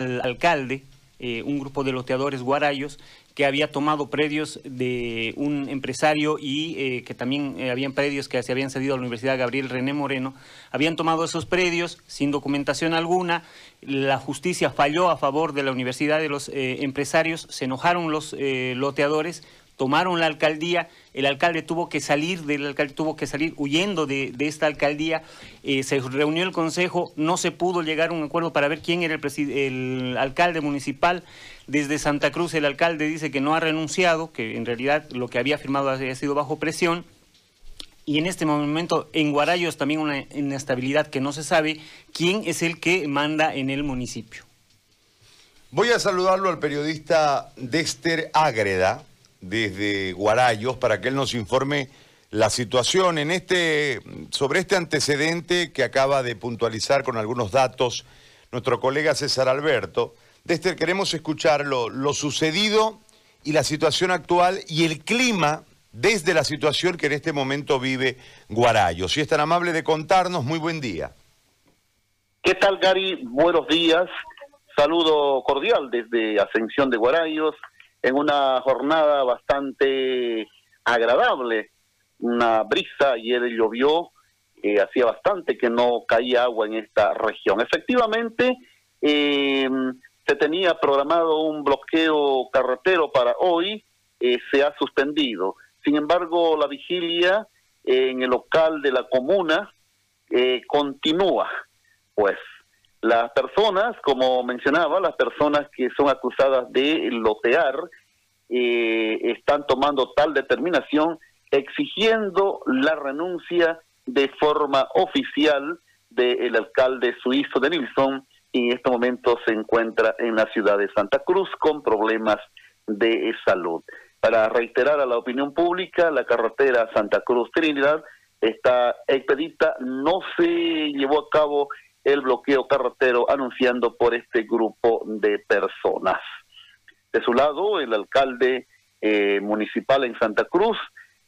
al alcalde, eh, un grupo de loteadores guarayos, que había tomado predios de un empresario y eh, que también eh, habían predios que se habían cedido a la Universidad Gabriel René Moreno, habían tomado esos predios sin documentación alguna, la justicia falló a favor de la Universidad de los empresarios, se enojaron los loteadores, tomaron la alcaldía, el alcalde tuvo que salir del alcalde, tuvo que salir huyendo de, esta alcaldía, eh, se reunió el consejo, no se pudo llegar a un acuerdo para ver quién era el, el alcalde municipal. Desde Santa Cruz el alcalde dice que no ha renunciado, que en realidad lo que había firmado había sido bajo presión. Y en este momento en Guarayos también una inestabilidad que no se sabe quién es el que manda en el municipio. Voy a saludarlo al periodista Dexter Ágreda, desde Guarayos para que él nos informe la situación en este, sobre este antecedente que acaba de puntualizar con algunos datos nuestro colega César Alberto. Desde queremos escuchar lo, lo sucedido y la situación actual y el clima desde la situación que en este momento vive Guarayos. Si es tan amable de contarnos, muy buen día. ¿Qué tal, Gary? Buenos días. Saludo cordial desde Ascensión de Guarayos en una jornada bastante agradable, una brisa, ayer llovió, eh, hacía bastante que no caía agua en esta región. Efectivamente, em, se tenía programado un bloqueo carretero para hoy, eh, se ha suspendido. Sin embargo, la vigilia en el local de la comuna eh, continúa, pues las personas, como mencionaba, las personas que son acusadas de lotear, eh, están tomando tal determinación exigiendo la renuncia de forma oficial del alcalde suizo de Nilsson y en este momento se encuentra en la ciudad de Santa Cruz con problemas de salud. Para reiterar a la opinión pública, la carretera Santa Cruz Trinidad está expedita, no se llevó a cabo el bloqueo carretero anunciando por este grupo de personas. De su lado, el alcalde eh, municipal en Santa Cruz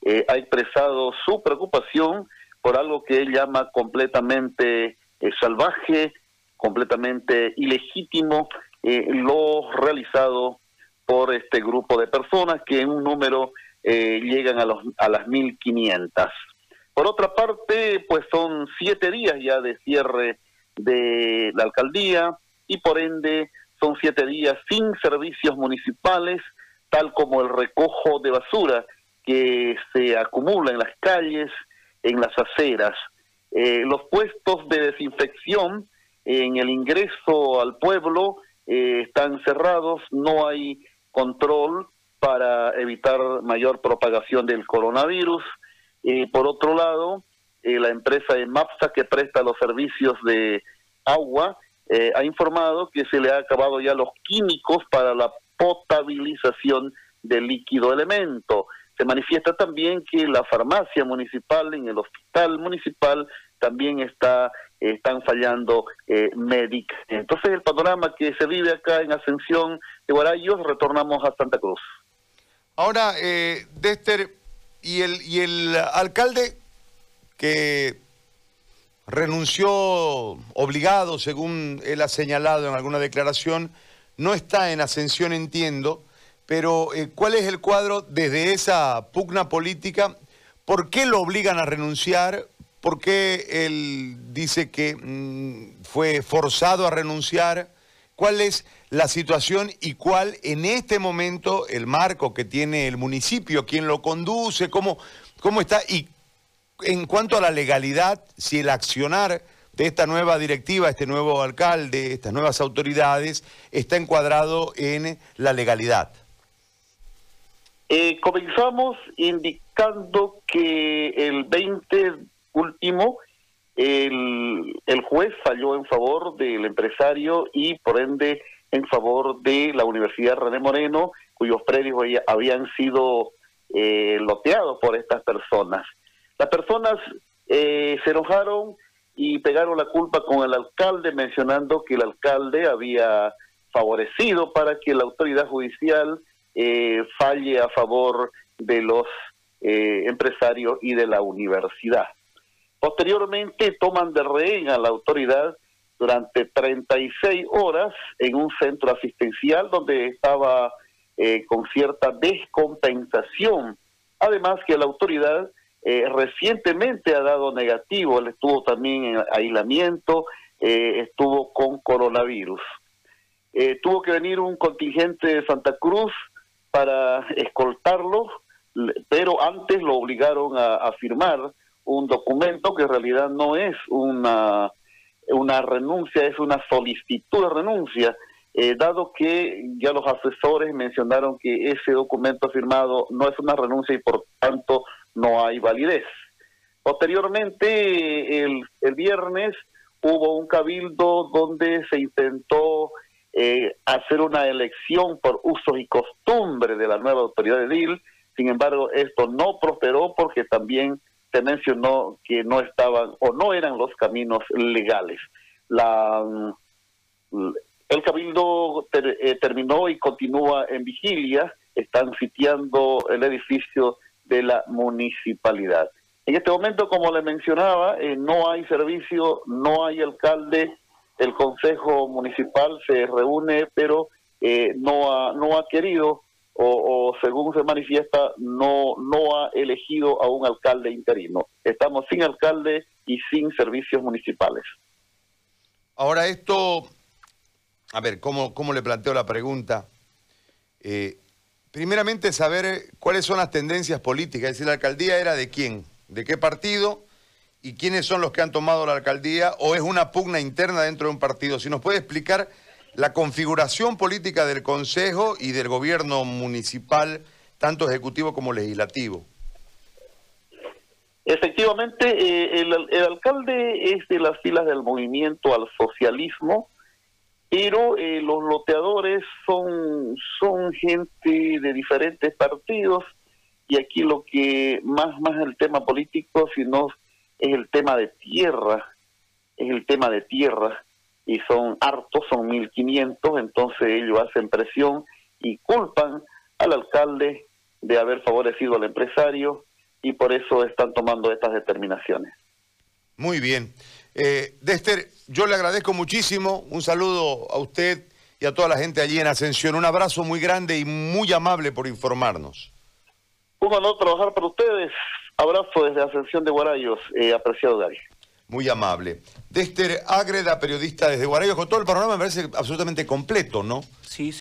eh, ha expresado su preocupación por algo que él llama completamente eh, salvaje, completamente ilegítimo, lo realizado por este grupo de personas que en un número llegan a, los, a las 1.500. Por otra parte, pues son siete días ya de cierre de la alcaldía y por ende son siete días sin servicios municipales, tal como el recojo de basura que se acumula en las calles, en las aceras. Eh, los puestos de desinfección en el ingreso al pueblo eh, están cerrados, no hay control para evitar mayor propagación del coronavirus. Eh, por otro lado, la empresa de MAPSA que presta los servicios de agua eh, ha informado que se le ha acabado ya los químicos para la potabilización del líquido elemento. Se manifiesta también que la farmacia municipal, en el hospital municipal, también está están fallando eh, médicos. Entonces el panorama que se vive acá en Ascensión de Guarayos, retornamos a Santa Cruz. Ahora, eh, Dexter, y el, y el alcalde que renunció obligado, según él ha señalado en alguna declaración, no está en ascensión, entiendo, pero eh, ¿cuál es el cuadro desde esa pugna política? ¿Por qué lo obligan a renunciar? ¿Por qué él dice que mm, fue forzado a renunciar? ¿Cuál es la situación y cuál en este momento el marco que tiene el municipio, quién lo conduce, cómo, cómo está y en cuanto a la legalidad, si el accionar de esta nueva directiva, este nuevo alcalde, estas nuevas autoridades, está encuadrado en la legalidad. Eh, comenzamos indicando que el 20 último, el, juez falló en favor del empresario y por ende en favor de la Universidad René Moreno, cuyos predios habían sido eh, loteados por estas personas. Las personas eh, se enojaron y pegaron la culpa con el alcalde, mencionando que el alcalde había favorecido para que la autoridad judicial eh, falle a favor de los eh, empresarios y de la universidad. Posteriormente toman de rehén a la autoridad durante 36 horas en un centro asistencial donde estaba eh, con cierta descompensación. Además que la autoridad eh, recientemente ha dado negativo, él estuvo también en aislamiento, eh, estuvo con coronavirus. tuvo que venir un contingente de Santa Cruz para escoltarlo, pero antes lo obligaron a, firmar un documento que en realidad no es una, renuncia, es una solicitud de renuncia, eh, dado que ya los asesores mencionaron que ese documento firmado no es una renuncia y por tanto no hay validez. Posteriormente, el, el viernes hubo un cabildo donde se intentó eh, hacer una elección por usos y costumbres de la nueva autoridad de DIL. Sin embargo, esto no prosperó porque también se mencionó que no estaban o no eran los caminos legales. La, el cabildo eh, terminó y continúa en vigilia. Están sitiando el edificio de la municipalidad. En este momento, como le mencionaba, eh, no hay servicio, no hay alcalde, el Consejo Municipal se reúne, pero eh, no, ha, no ha querido o, según se manifiesta, no, no ha elegido a un alcalde interino. Estamos sin alcalde y sin servicios municipales. Ahora esto, a ver, ¿cómo, cómo le planteo la pregunta? Eh, primeramente saber cuáles son las tendencias políticas, es decir, la alcaldía era de quién, de qué partido y quiénes son los que han tomado la alcaldía o es una pugna interna dentro de un partido. Si nos puede explicar la configuración política del Consejo y del gobierno municipal, tanto ejecutivo como legislativo. Efectivamente, eh, el, alcalde es de las filas del movimiento al socialismo, pero eh, los loteadores son, son gente de diferentes partidos y aquí lo que más más el tema político, sino es el tema de tierra, es el tema de tierra, y son hartos, son 1.500, entonces ellos hacen presión y culpan al alcalde de haber favorecido al empresario y por eso están tomando estas determinaciones. Muy bien. Eh, Dexter, yo le agradezco muchísimo, un saludo a usted y a toda la gente allí en Ascensión, un abrazo muy grande y muy amable por informarnos. Un honor trabajar para ustedes, Abrazo desde Ascensión de Guarayos, eh, apreciado Gary. Muy amable. Dexter Ágreda, periodista desde Guarayos, con todo el panorama me parece absolutamente completo, ¿no? Sí,